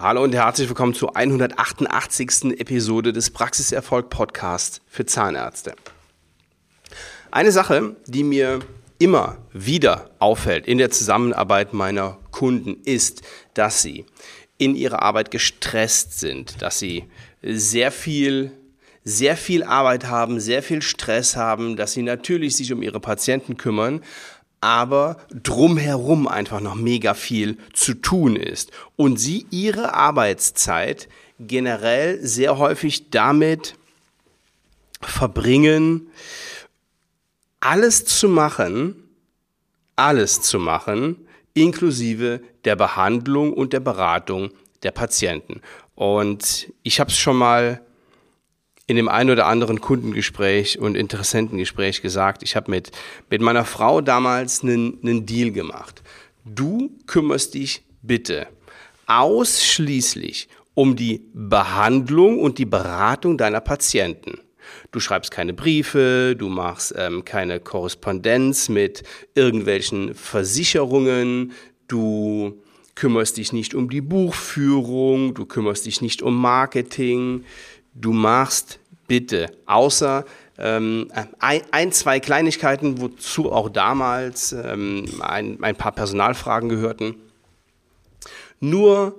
Hallo und herzlich willkommen zur 188. Episode des Praxiserfolg Podcasts für Zahnärzte. Eine Sache, die mir immer wieder auffällt in der Zusammenarbeit meiner Kunden, ist, dass sie in ihrer Arbeit gestresst sind, dass sie sehr viel sehr viel Arbeit haben, sehr viel Stress haben, dass sie natürlich sich um ihre Patienten kümmern, aber drumherum einfach noch mega viel zu tun ist und sie ihre Arbeitszeit generell sehr häufig damit verbringen, alles zu machen, alles zu machen, inklusive der Behandlung und der Beratung der Patienten. Und ich habe es schon mal in dem einen oder anderen Kundengespräch und Interessentengespräch gesagt, ich habe mit, mit meiner Frau damals einen, einen Deal gemacht. Du kümmerst dich bitte ausschließlich um die Behandlung und die Beratung deiner Patienten. Du schreibst keine Briefe, du machst ähm, keine Korrespondenz mit irgendwelchen Versicherungen, du kümmerst dich nicht um die Buchführung, du kümmerst dich nicht um Marketing, du machst bitte, außer ähm, ein, ein, zwei Kleinigkeiten, wozu auch damals ähm, ein, ein paar Personalfragen gehörten, nur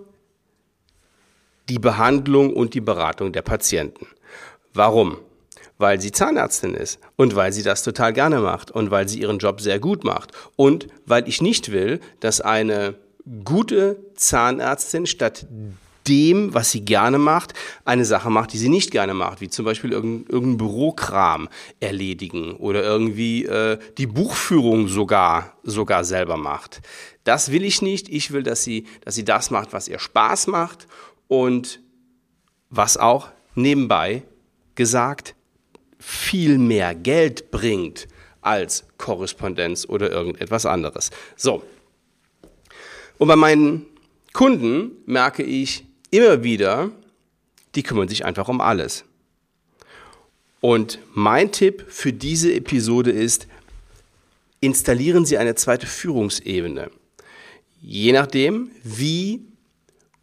die Behandlung und die Beratung der Patienten. Warum? Weil sie Zahnärztin ist und weil sie das total gerne macht und weil sie ihren Job sehr gut macht und weil ich nicht will, dass eine gute Zahnärztin statt dem, was sie gerne macht, eine Sache macht, die sie nicht gerne macht, wie zum Beispiel irgendein, irgendein Bürokram erledigen oder irgendwie äh, die Buchführung sogar, sogar selber macht. Das will ich nicht. Ich will, dass sie, dass sie das macht, was ihr Spaß macht und was auch nebenbei gesagt viel mehr Geld bringt als Korrespondenz oder irgendetwas anderes. So. Und bei meinen Kunden merke ich, immer wieder, die kümmern sich einfach um alles. Und mein Tipp für diese Episode ist, installieren Sie eine zweite Führungsebene. Je nachdem, wie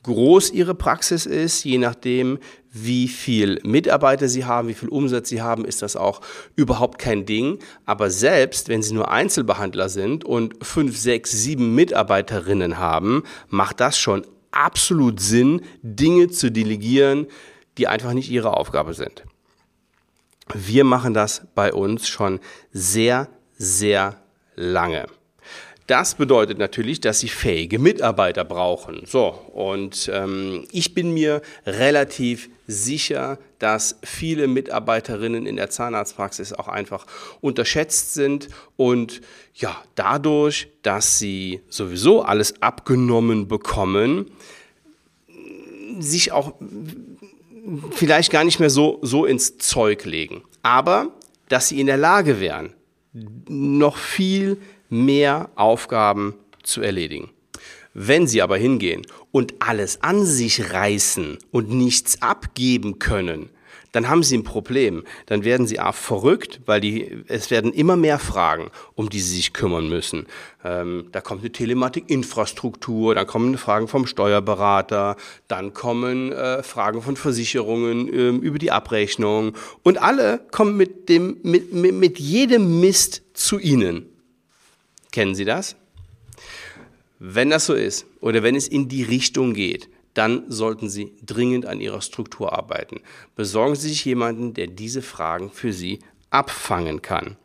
groß Ihre Praxis ist, je nachdem, wie viel Mitarbeiter Sie haben, wie viel Umsatz Sie haben, ist das auch überhaupt kein Ding. Aber selbst wenn Sie nur Einzelbehandler sind und fünf, sechs, sieben Mitarbeiterinnen haben, macht das schon absolut Sinn, Dinge zu delegieren, die einfach nicht ihre Aufgabe sind. Wir machen das bei uns schon sehr, sehr lange. Das bedeutet natürlich, dass sie fähige Mitarbeiter brauchen. So, und ähm, ich bin mir relativ sicher, dass viele Mitarbeiterinnen in der Zahnarztpraxis auch einfach unterschätzt sind und ja, dadurch, dass sie sowieso alles abgenommen bekommen, sich auch vielleicht gar nicht mehr so, so ins Zeug legen. Aber dass sie in der Lage wären, noch viel mehr Aufgaben zu erledigen. Wenn sie aber hingehen und alles an sich reißen und nichts abgeben können, dann haben sie ein Problem. Dann werden sie auch verrückt, weil die, es werden immer mehr Fragen, um die sie sich kümmern müssen. Ähm, da kommt eine Telematikinfrastruktur, dann kommen Fragen vom Steuerberater, dann kommen äh, Fragen von Versicherungen äh, über die Abrechnung und alle kommen mit dem, mit, mit, mit jedem Mist zu ihnen. Kennen Sie das? Wenn das so ist oder wenn es in die Richtung geht, dann sollten Sie dringend an Ihrer Struktur arbeiten. Besorgen Sie sich jemanden, der diese Fragen für Sie abfangen kann.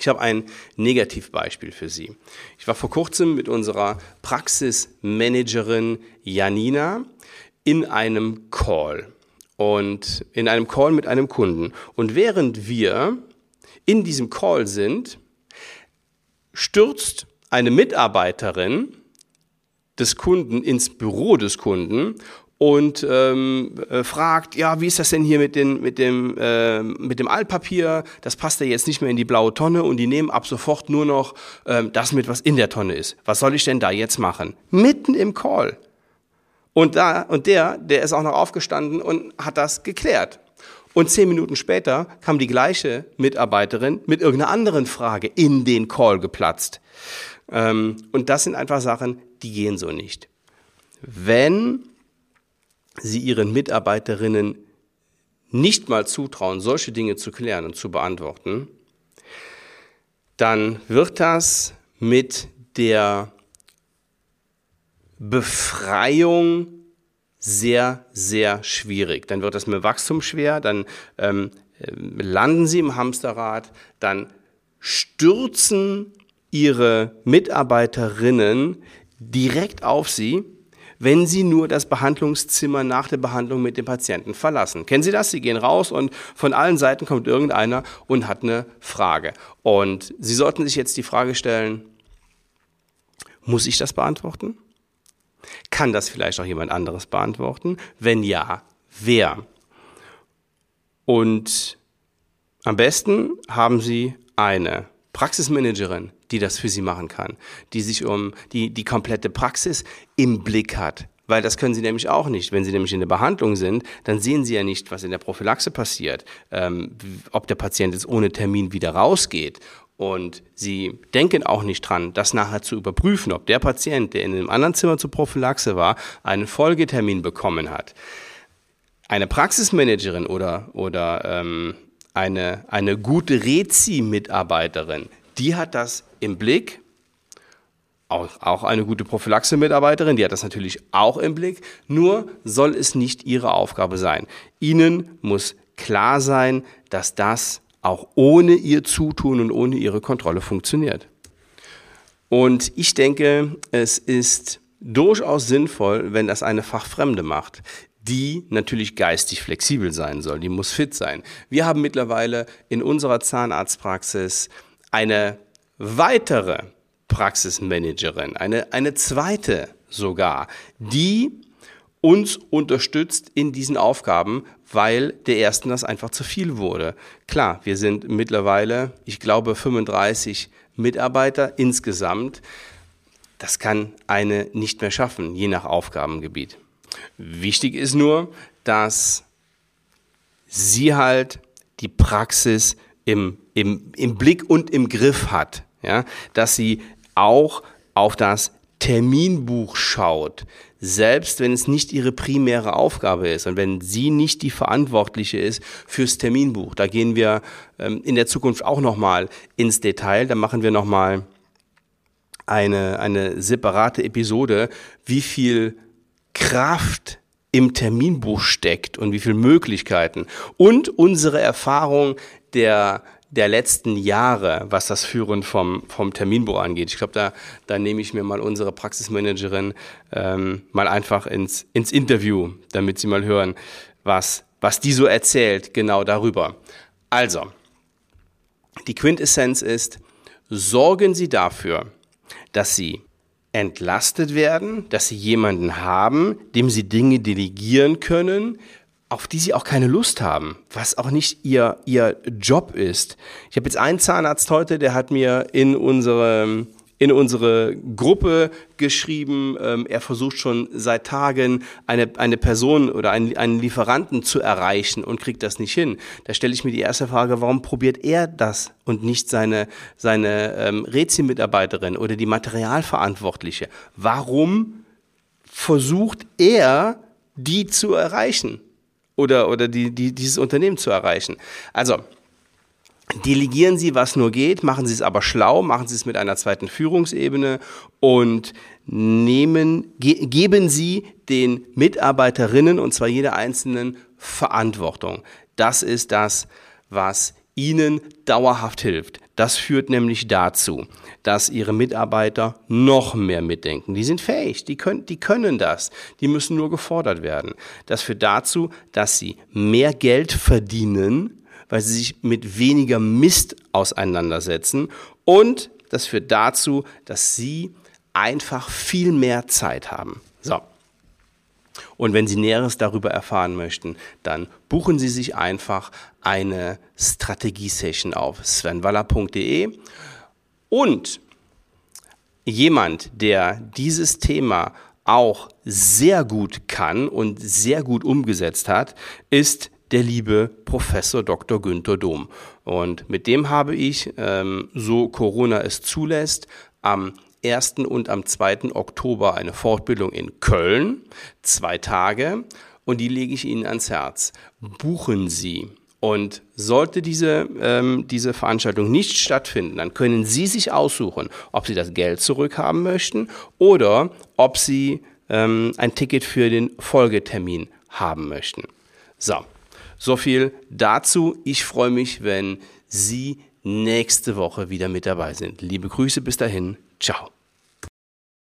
Ich habe ein Negativbeispiel für Sie. Ich war vor kurzem mit unserer Praxismanagerin Janina in einem Call und in einem Call mit einem Kunden. Und während wir in diesem Call sind, stürzt eine Mitarbeiterin des Kunden ins Büro des Kunden und ähm, äh, fragt, ja, wie ist das denn hier mit, den, mit, dem, äh, mit dem Altpapier? Das passt ja jetzt nicht mehr in die blaue Tonne und die nehmen ab sofort nur noch ähm, das mit, was in der Tonne ist. Was soll ich denn da jetzt machen? Mitten im Call. Und, da, und der, der ist auch noch aufgestanden und hat das geklärt. Und zehn Minuten später kam die gleiche Mitarbeiterin mit irgendeiner anderen Frage in den Call geplatzt. Ähm, und das sind einfach Sachen, die gehen so nicht. wenn Sie Ihren Mitarbeiterinnen nicht mal zutrauen, solche Dinge zu klären und zu beantworten, dann wird das mit der Befreiung sehr, sehr schwierig. Dann wird das mit Wachstum schwer, dann ähm, landen sie im Hamsterrad, dann stürzen ihre Mitarbeiterinnen direkt auf sie, wenn sie nur das Behandlungszimmer nach der Behandlung mit dem Patienten verlassen. Kennen Sie das? Sie gehen raus und von allen Seiten kommt irgendeiner und hat eine Frage. Und Sie sollten sich jetzt die Frage stellen, muss ich das beantworten? Kann das vielleicht auch jemand anderes beantworten? Wenn ja, wer? Und am besten haben Sie eine Praxismanagerin, die das für Sie machen kann, die sich um die, die komplette Praxis im Blick hat. Weil das können Sie nämlich auch nicht. Wenn Sie nämlich in der Behandlung sind, dann sehen Sie ja nicht, was in der Prophylaxe passiert, ähm, ob der Patient jetzt ohne Termin wieder rausgeht und sie denken auch nicht dran, das nachher zu überprüfen, ob der Patient, der in einem anderen Zimmer zur Prophylaxe war, einen Folgetermin bekommen hat. Eine Praxismanagerin oder, oder ähm, eine, eine gute Rezi-Mitarbeiterin, die hat das im Blick. Auch, auch eine gute Prophylaxe-Mitarbeiterin, die hat das natürlich auch im Blick. Nur soll es nicht ihre Aufgabe sein. Ihnen muss klar sein, dass das auch ohne ihr Zutun und ohne ihre Kontrolle funktioniert. Und ich denke, es ist durchaus sinnvoll, wenn das eine Fachfremde macht, die natürlich geistig flexibel sein soll, die muss fit sein. Wir haben mittlerweile in unserer Zahnarztpraxis eine weitere Praxismanagerin, eine, eine zweite sogar, die uns unterstützt in diesen Aufgaben, weil der ersten das einfach zu viel wurde. Klar, wir sind mittlerweile, ich glaube, 35 Mitarbeiter insgesamt. Das kann eine nicht mehr schaffen, je nach Aufgabengebiet. Wichtig ist nur, dass sie halt die Praxis im, im, im Blick und im Griff hat. Ja? Dass sie auch auf das Terminbuch schaut, selbst wenn es nicht ihre primäre Aufgabe ist und wenn sie nicht die Verantwortliche ist fürs Terminbuch. Da gehen wir ähm, in der Zukunft auch nochmal ins Detail. Da machen wir nochmal eine, eine separate Episode, wie viel Kraft im Terminbuch steckt und wie viele Möglichkeiten und unsere Erfahrung der der letzten Jahre, was das Führen vom, vom Terminbuch angeht. Ich glaube, da, da nehme ich mir mal unsere Praxismanagerin ähm, mal einfach ins, ins Interview, damit sie mal hören, was, was die so erzählt, genau darüber. Also, die Quintessenz ist, sorgen Sie dafür, dass Sie entlastet werden, dass Sie jemanden haben, dem Sie Dinge delegieren können, auf die sie auch keine Lust haben, was auch nicht ihr, ihr Job ist. Ich habe jetzt einen Zahnarzt heute, der hat mir in unsere, in unsere Gruppe geschrieben, ähm, er versucht schon seit Tagen eine, eine Person oder einen, einen Lieferanten zu erreichen und kriegt das nicht hin. Da stelle ich mir die erste Frage, warum probiert er das und nicht seine, seine ähm, Rezi-Mitarbeiterin oder die Materialverantwortliche? Warum versucht er, die zu erreichen? Oder, oder die, die, dieses Unternehmen zu erreichen. Also, delegieren Sie, was nur geht, machen Sie es aber schlau, machen Sie es mit einer zweiten Führungsebene und nehmen, ge geben Sie den Mitarbeiterinnen, und zwar jeder einzelnen, Verantwortung. Das ist das, was Ihnen dauerhaft hilft. Das führt nämlich dazu, dass Ihre Mitarbeiter noch mehr mitdenken. Die sind fähig, die können, die können das, die müssen nur gefordert werden. Das führt dazu, dass Sie mehr Geld verdienen, weil Sie sich mit weniger Mist auseinandersetzen und das führt dazu, dass Sie einfach viel mehr Zeit haben. So. Und wenn Sie Näheres darüber erfahren möchten, dann buchen Sie sich einfach eine Strategie-Session auf svenwaller.de. Und jemand, der dieses Thema auch sehr gut kann und sehr gut umgesetzt hat, ist der liebe Professor Dr. Günther Dom. Und mit dem habe ich, ähm, so Corona es zulässt, am 1. und am 2. Oktober eine Fortbildung in Köln, zwei Tage, und die lege ich Ihnen ans Herz. Buchen Sie. Und sollte diese, ähm, diese Veranstaltung nicht stattfinden, dann können Sie sich aussuchen, ob Sie das Geld zurückhaben möchten oder ob Sie ähm, ein Ticket für den Folgetermin haben möchten. So, so viel dazu. Ich freue mich, wenn Sie nächste Woche wieder mit dabei sind. Liebe Grüße bis dahin. Ciao.